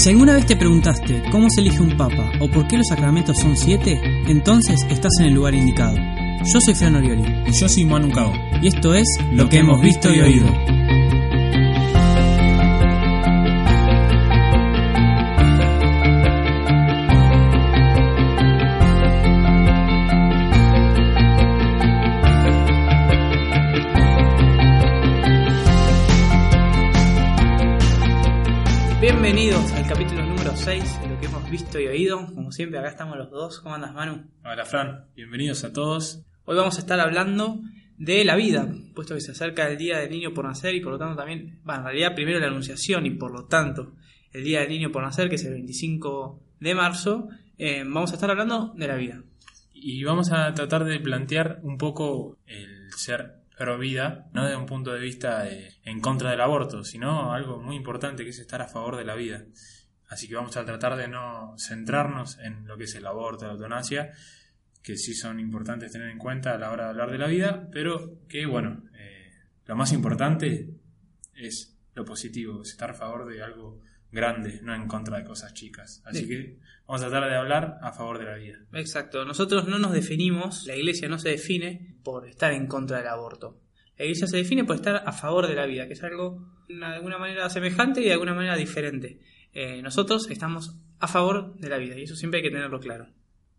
Si alguna vez te preguntaste cómo se elige un papa o por qué los sacramentos son siete, entonces estás en el lugar indicado. Yo soy Fran Orioli. Y yo soy Manu Cao. Y esto es Lo que hemos visto y oído. Bienvenidos al capítulo número 6 de lo que hemos visto y oído. Como siempre, acá estamos los dos. ¿Cómo andas, Manu? Hola, Fran. Bienvenidos a todos. Hoy vamos a estar hablando de la vida, puesto que se acerca el Día del Niño por Nacer y por lo tanto también, bueno, en realidad primero la Anunciación y por lo tanto el Día del Niño por Nacer, que es el 25 de marzo, eh, vamos a estar hablando de la vida. Y vamos a tratar de plantear un poco el ser pro vida, no desde un punto de vista de- en contra del aborto, sino algo muy importante que es estar a favor de la vida. Así que vamos a tratar de no centrarnos en lo que es el aborto, la eutanasia, que sí son importantes tener en cuenta a la hora de hablar de la vida, pero que, bueno, eh, lo más importante es lo positivo, es estar a favor de algo grande, no en contra de cosas chicas. Así Sí. que vamos a tratar de hablar a favor de la vida. Exacto, nosotros no nos definimos, la iglesia no se define por estar en contra del aborto. La iglesia se define por estar a favor de la vida, que es algo de alguna manera semejante y de alguna manera diferente. Eh, nosotros estamos a favor de la vida y eso siempre hay que tenerlo claro.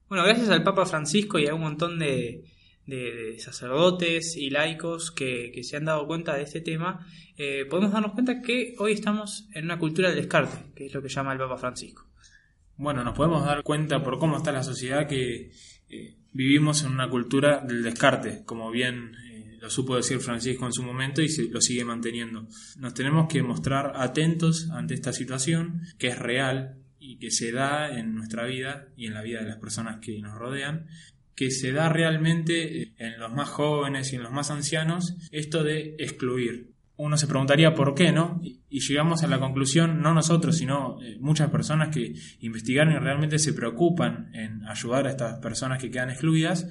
Bueno, gracias al Papa Francisco y a un montón de, de- sacerdotes y laicos que, que se han dado cuenta de este tema, eh, podemos darnos cuenta que hoy estamos en una cultura del descarte, que es lo que llama el Papa Francisco. Bueno, nos podemos dar cuenta por cómo está la sociedad que eh, vivimos en una cultura del descarte, como bien eh, lo supo decir Francisco en su momento y se, lo sigue manteniendo. Nos tenemos que mostrar atentos ante esta situación que es real y que se da en nuestra vida y en la vida de las personas que nos rodean que se da realmente en los más jóvenes y en los más ancianos esto de excluir. Uno se preguntaría por qué, ¿no? Y y llegamos a la conclusión, no nosotros, sino eh, muchas personas que investigaron y realmente se preocupan en ayudar a estas personas que quedan excluidas,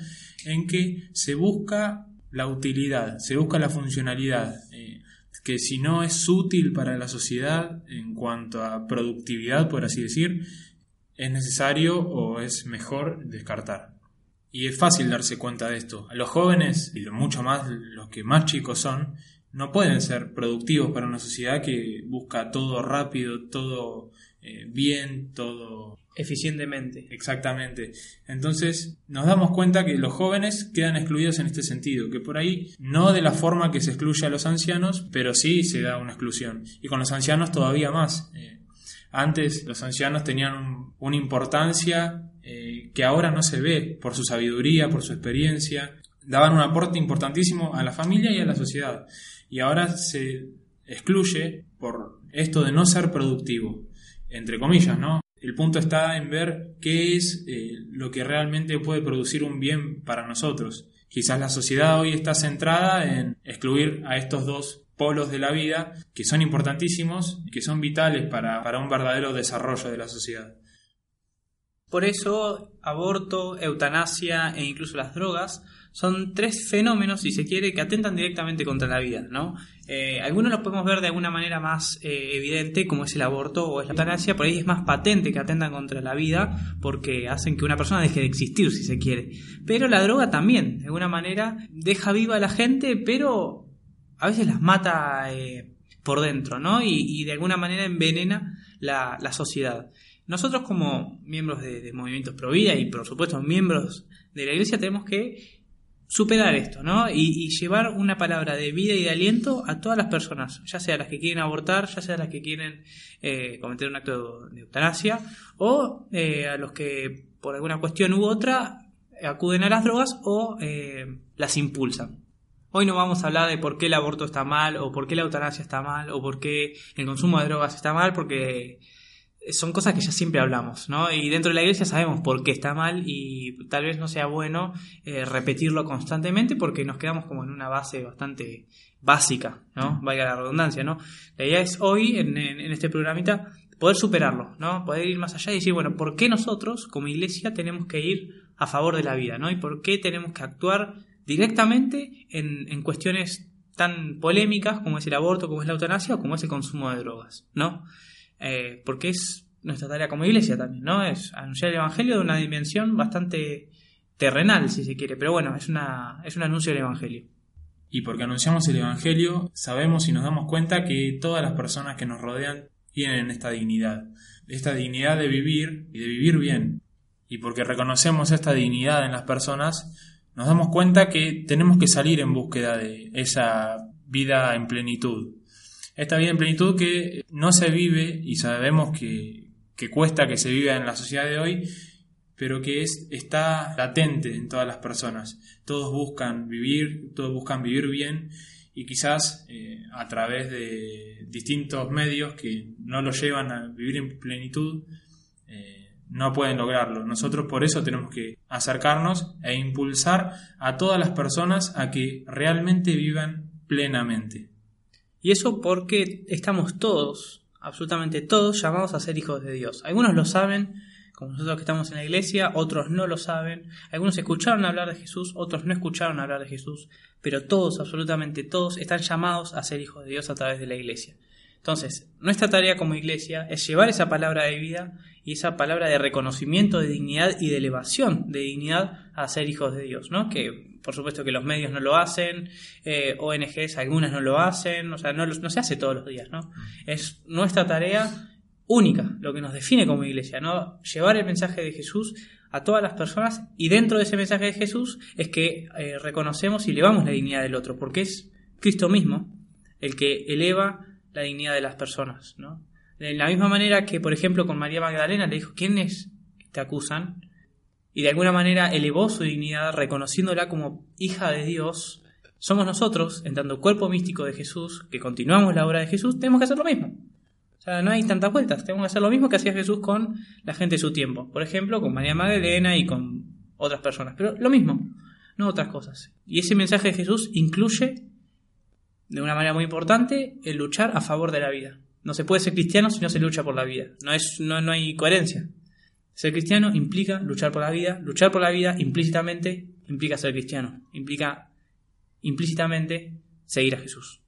en que se busca la utilidad, se busca la funcionalidad, eh, que si no es útil para la sociedad en cuanto a productividad, por así decir, es necesario o es mejor descartar. Y es fácil darse cuenta de esto. A los jóvenes, y mucho más los que más chicos son, no pueden ser productivos para una sociedad que busca todo rápido, todo eh, bien, todo Eficientemente. exactamente. Entonces nos damos cuenta que los jóvenes quedan excluidos en este sentido, que por ahí no de la forma que se excluye a los ancianos, pero sí se da una exclusión. Y con los ancianos todavía más. Eh, antes los ancianos tenían un- una importancia eh, que ahora no se ve por su sabiduría, por su experiencia. Daban un aporte importantísimo a la familia y a la sociedad. Y ahora se excluye por esto de no ser productivo, entre comillas, ¿no? El punto está en ver qué es eh, lo que realmente puede producir un bien para nosotros. Quizás la sociedad hoy está centrada en excluir a estos dos polos de la vida que son importantísimos y que son vitales para, para un verdadero desarrollo de la sociedad. Por eso, aborto, eutanasia e incluso las drogas son tres fenómenos, si se quiere, que atentan directamente contra la vida, ¿no? Eh, algunos los podemos ver de alguna manera más eh, evidente, como es el aborto o es la eutanasia, por ahí es más patente que atentan contra la vida porque hacen que una persona deje de existir, si se quiere. Pero la droga también, de alguna manera, deja viva a la gente, pero a veces las mata eh, por dentro, ¿no? Y, y de alguna manera envenena la, la sociedad. Nosotros como miembros de, movimientos pro vida y por supuesto miembros de la iglesia tenemos que superar esto, ¿no? Y, y llevar una palabra de vida y de aliento a todas las personas, ya sea las que quieren abortar, ya sea las que quieren eh, cometer un acto de eutanasia, o eh, a los que por alguna cuestión u otra acuden a las drogas o eh, las impulsan. Hoy no vamos a hablar de por qué el aborto está mal, o por qué la eutanasia está mal, o por qué el consumo de drogas está mal, porque son cosas que ya siempre hablamos, ¿no? Y dentro de la iglesia sabemos por qué está mal y tal vez no sea bueno eh, repetirlo constantemente porque nos quedamos como en una base bastante básica, ¿no? Valga la redundancia, ¿no? La idea es hoy, en, en- en este programita, poder superarlo, ¿no? Poder ir más allá y decir, bueno, ¿por qué nosotros como iglesia tenemos que ir a favor de la vida, ¿no? Y por qué tenemos que actuar directamente en, en cuestiones tan polémicas como es el aborto, como es la eutanasia o como es el consumo de drogas, ¿no? Eh, porque es nuestra tarea como iglesia también, ¿no? Es anunciar el Evangelio de una dimensión bastante terrenal, si se quiere, pero bueno, es, una, es un anuncio del Evangelio. Y porque anunciamos el Evangelio, sabemos y nos damos cuenta que todas las personas que nos rodean tienen esta dignidad, esta dignidad de vivir y de vivir bien. Y porque reconocemos esta dignidad en las personas, nos damos cuenta que tenemos que salir en búsqueda de esa vida en plenitud. Esta vida en plenitud que no se vive y sabemos que, que cuesta que se viva en la sociedad de hoy, pero que es, está latente en todas las personas. Todos buscan vivir, todos buscan vivir bien y quizás eh, a través de distintos medios que no lo llevan a vivir en plenitud, eh, no pueden lograrlo. Nosotros por eso tenemos que acercarnos e impulsar a todas las personas a que realmente vivan plenamente. Y eso porque estamos todos, absolutamente todos, llamados a ser hijos de Dios. Algunos lo saben, como nosotros que estamos en la iglesia, otros no lo saben, algunos escucharon hablar de Jesús, otros no escucharon hablar de Jesús, pero todos, absolutamente todos, están llamados a ser hijos de Dios a través de la iglesia. Entonces, nuestra tarea como iglesia es llevar esa palabra de vida y esa palabra de reconocimiento de dignidad y de elevación de dignidad a ser hijos de Dios, ¿no? Que por supuesto que los medios no lo hacen, eh, ONGs algunas no lo hacen, o sea, no, se hace todos los días, ¿no? Es nuestra tarea única, lo que nos define como iglesia, ¿no? Llevar el mensaje de Jesús a todas las personas y dentro de ese mensaje de Jesús es que eh, reconocemos y elevamos la dignidad del otro, porque es Cristo mismo el que eleva la dignidad de las personas, ¿no? De la misma manera que, por ejemplo, con María Magdalena le dijo, ¿quiénes te acusan? Y de alguna manera elevó su dignidad reconociéndola como hija de Dios. Somos nosotros, en tanto cuerpo místico de Jesús, que continuamos la obra de Jesús, tenemos que hacer lo mismo. O sea, no hay tantas vueltas. Tenemos que hacer lo mismo que hacía Jesús con la gente de su tiempo. Por ejemplo, con María Magdalena y con otras personas. Pero lo mismo, no otras cosas. Y ese mensaje de Jesús incluye, de una manera muy importante, el luchar a favor de la vida. No se puede ser cristiano si no se lucha por la vida. No, es, no, no hay coherencia. Ser cristiano implica luchar por la vida. Luchar por la vida implícitamente implica ser cristiano. Implica implícitamente seguir a Jesús.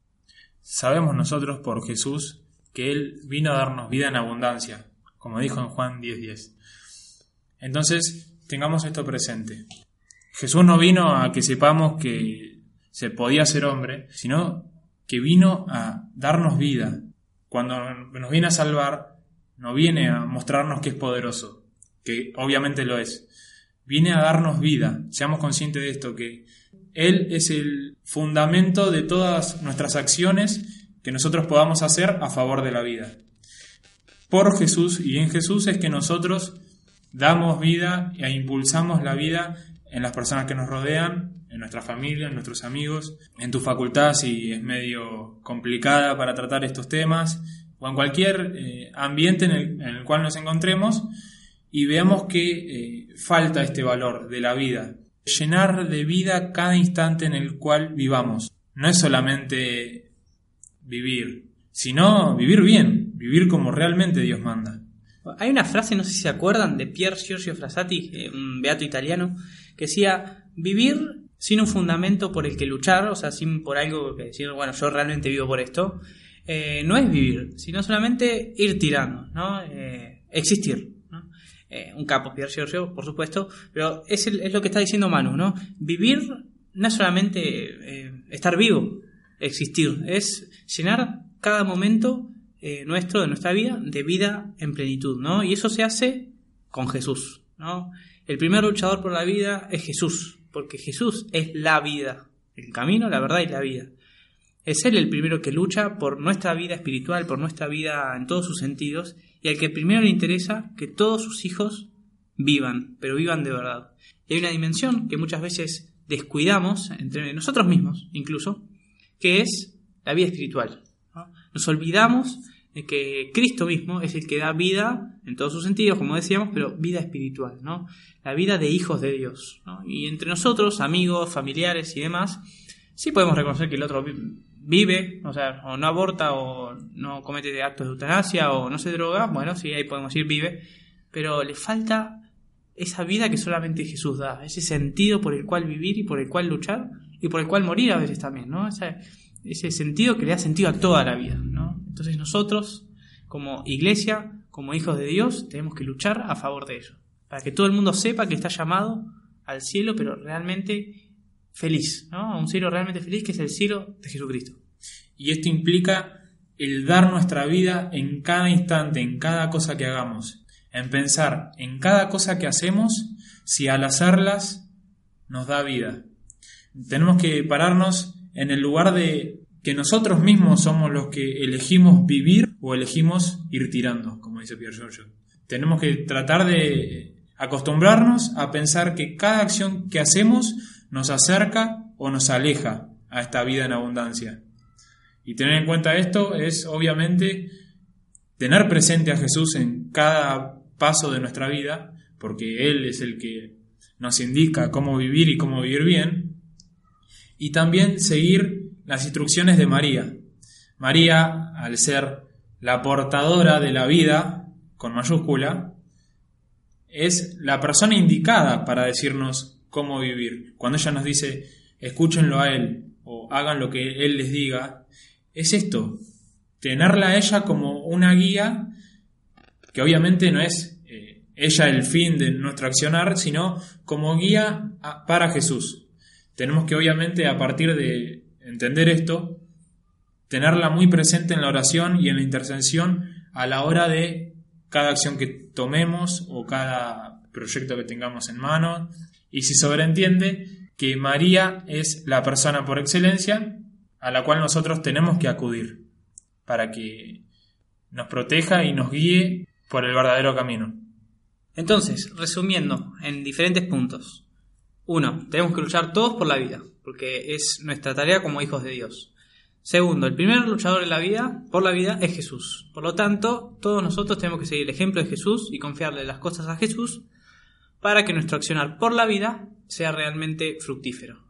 Sabemos nosotros por Jesús que Él vino a darnos vida en abundancia, como dijo en Juan 10:10. Entonces, tengamos esto presente. Jesús no vino a que sepamos que se podía ser hombre, sino que vino a darnos vida. Cuando nos viene a salvar, no viene a mostrarnos que es poderoso, que obviamente lo es. Viene a darnos vida. Seamos conscientes de esto, que Él es el fundamento de todas nuestras acciones que nosotros podamos hacer a favor de la vida. Por Jesús y en Jesús es que nosotros damos vida e impulsamos la vida en las personas que nos rodean, en nuestra familia, en nuestros amigos, en tu facultad si es medio complicada para tratar estos temas, o en cualquier eh, ambiente en el, cual nos encontremos y veamos que eh, falta este valor de la vida. Llenar de vida cada instante en el cual vivamos. No es solamente vivir, sino vivir bien, vivir como realmente Dios manda. Hay una frase, no sé si se acuerdan, de Pier Giorgio Frassati, eh, un beato italiano, que decía, vivir sin un fundamento por el que luchar, o sea, sin por algo que decir, bueno, yo realmente vivo por esto, eh, no es vivir, sino solamente ir tirando, ¿no? Existir. ¿No? un capo, Pier Giorgio, por supuesto, pero es, es, lo que está diciendo Manu, ¿no? Vivir no es solamente estar vivo, existir, es llenar cada momento eh, nuestro de nuestra vida de vida en plenitud, ¿no? Y eso se hace con Jesús, ¿no? El primer luchador por la vida es Jesús, porque Jesús es la vida, el camino, la verdad y la vida. Es Él el primero que lucha por nuestra vida espiritual, por nuestra vida en todos sus sentidos, y al que primero le interesa que todos sus hijos vivan, pero vivan de verdad. Y hay una dimensión que muchas veces descuidamos, entre nosotros mismos incluso, que es la vida espiritual. Nos olvidamos de que Cristo mismo es el que da vida en todos sus sentidos, como decíamos, pero vida espiritual, ¿no? La vida de hijos de Dios. Y entre nosotros, amigos, familiares y demás, sí podemos reconocer que el otro vive, o sea, o no aborta, o no comete actos de eutanasia, o no se droga, bueno, sí, ahí podemos decir vive, pero le falta esa vida que solamente Jesús da, ese sentido por el cual vivir y por el cual luchar y por el cual morir a veces también, ¿no? Ese, sentido que le da sentido a toda la vida, ¿no? Entonces nosotros, como iglesia, como hijos de Dios, tenemos que luchar a favor de ello. Para que todo el mundo sepa que está llamado al cielo, pero realmente feliz, un cielo realmente feliz que es el cielo de Jesucristo. Y esto implica el dar nuestra vida en cada instante, en cada cosa que hagamos, en pensar en cada cosa que hacemos, si al hacerlas nos da vida. Tenemos que pararnos en el lugar de que nosotros mismos somos los que elegimos vivir o elegimos ir tirando, como dice Pierre Giorgio. Tenemos que tratar de acostumbrarnos a pensar que cada acción que hacemos nos acerca o nos aleja a esta vida en abundancia. Y tener en cuenta esto es obviamente tener presente a Jesús en cada paso de nuestra vida, porque Él es el que nos indica cómo vivir y cómo vivir bien, y también seguir las instrucciones de María. María, al ser la portadora de la vida, con mayúscula, es la persona indicada para decirnos cómo vivir. Cuando ella nos dice, escúchenlo a Él o hagan lo que Él les diga, es esto, tenerla a ella como una guía que obviamente no es eh, ella el fin de nuestro accionar, sino como guía para Jesús. Tenemos que obviamente a partir de entender esto, tenerla muy presente en la oración y en la intercesión a la hora de cada acción que tomemos o cada proyecto que tengamos en mano. Y si sobreentiende que María es la persona por excelencia a la cual nosotros tenemos que acudir para que nos proteja y nos guíe por el verdadero camino. Entonces, resumiendo en diferentes puntos. Uno, tenemos que luchar todos por la vida, porque es nuestra tarea como hijos de Dios. Segundo, el primer luchador en la vida, por la vida, es Jesús. Por lo tanto, todos nosotros tenemos que seguir el ejemplo de Jesús y confiarle las cosas a Jesús para que nuestro accionar por la vida sea realmente fructífero.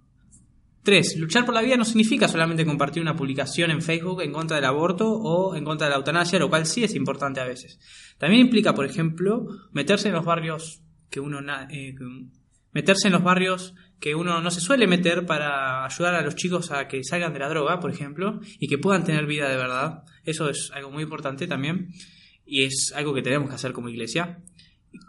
3. Luchar por la vida no significa solamente compartir una publicación en Facebook en contra del aborto o en contra de la eutanasia, lo cual sí es importante a veces. También implica, por ejemplo, meterse en los barrios que uno eh, meterse en los barrios que uno no se suele meter para ayudar a los chicos a que salgan de la droga, por ejemplo, y que puedan tener vida de verdad. Eso es algo muy importante también y es algo que tenemos que hacer como iglesia.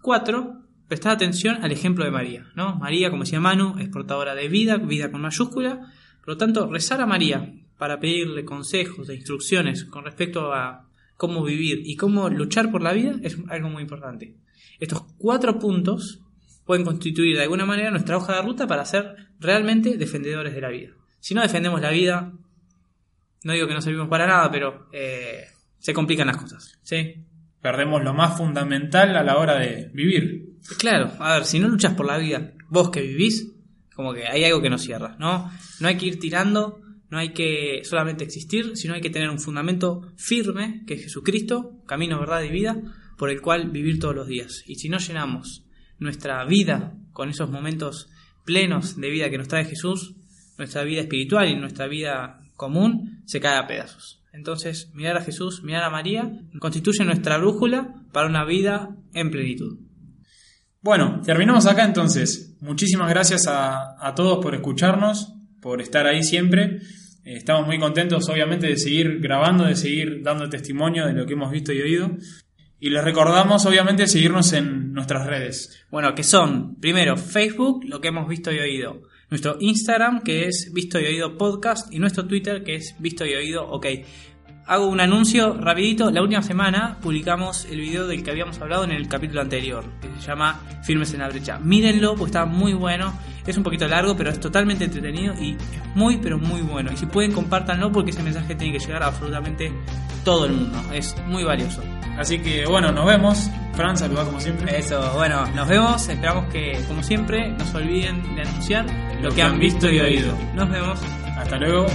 4 prestar atención al ejemplo de María, ¿no? María, como decía Manu, es portadora de vida, vida con mayúscula, por lo tanto, rezar a María para pedirle consejos e instrucciones con respecto a cómo vivir y cómo luchar por la vida es algo muy importante. Estos cuatro puntos pueden constituir de alguna manera nuestra hoja de ruta para ser realmente defendedores de la vida. Si no defendemos la vida, no digo que no servimos para nada, pero eh, se complican las cosas. ¿sí? Perdemos lo más fundamental a la hora de vivir. Claro, a ver, si no luchas por la vida, vos que vivís, como que hay algo que no cierra, ¿no? No hay que ir tirando, no hay que solamente existir, sino hay que tener un fundamento firme, que es Jesucristo, camino, verdad y vida, por el cual vivir todos los días. Y si no llenamos nuestra vida con esos momentos plenos de vida que nos trae Jesús, nuestra vida espiritual y nuestra vida común se cae a pedazos. Entonces, mirar a Jesús, mirar a María, constituye nuestra brújula para una vida en plenitud. Bueno, terminamos acá entonces. Muchísimas gracias a, todos por escucharnos, por estar ahí siempre. Eh, estamos muy contentos, obviamente, de seguir grabando, de seguir dando testimonio de lo que hemos visto y oído. Y les recordamos, obviamente, seguirnos en nuestras redes. Bueno, que son, primero, Facebook, lo que hemos visto y oído. Nuestro Instagram, que es Visto y Oído Podcast. Y nuestro Twitter, que es Visto y Oído OK hago un anuncio rapidito. La última semana publicamos el video del que habíamos hablado en el capítulo anterior, que se llama Firmes en la brecha. Mírenlo, porque está muy bueno. Es un poquito largo, pero es totalmente entretenido y es muy, pero muy bueno. Y si pueden, compártanlo porque ese mensaje tiene que llegar a absolutamente todo el mundo. Es muy valioso. Así que bueno, nos vemos. Fran, saluda como siempre. Eso, bueno, nos vemos. Esperamos que, como siempre, no se olviden de anunciar lo, que han visto y oído. Nos vemos. Hasta luego.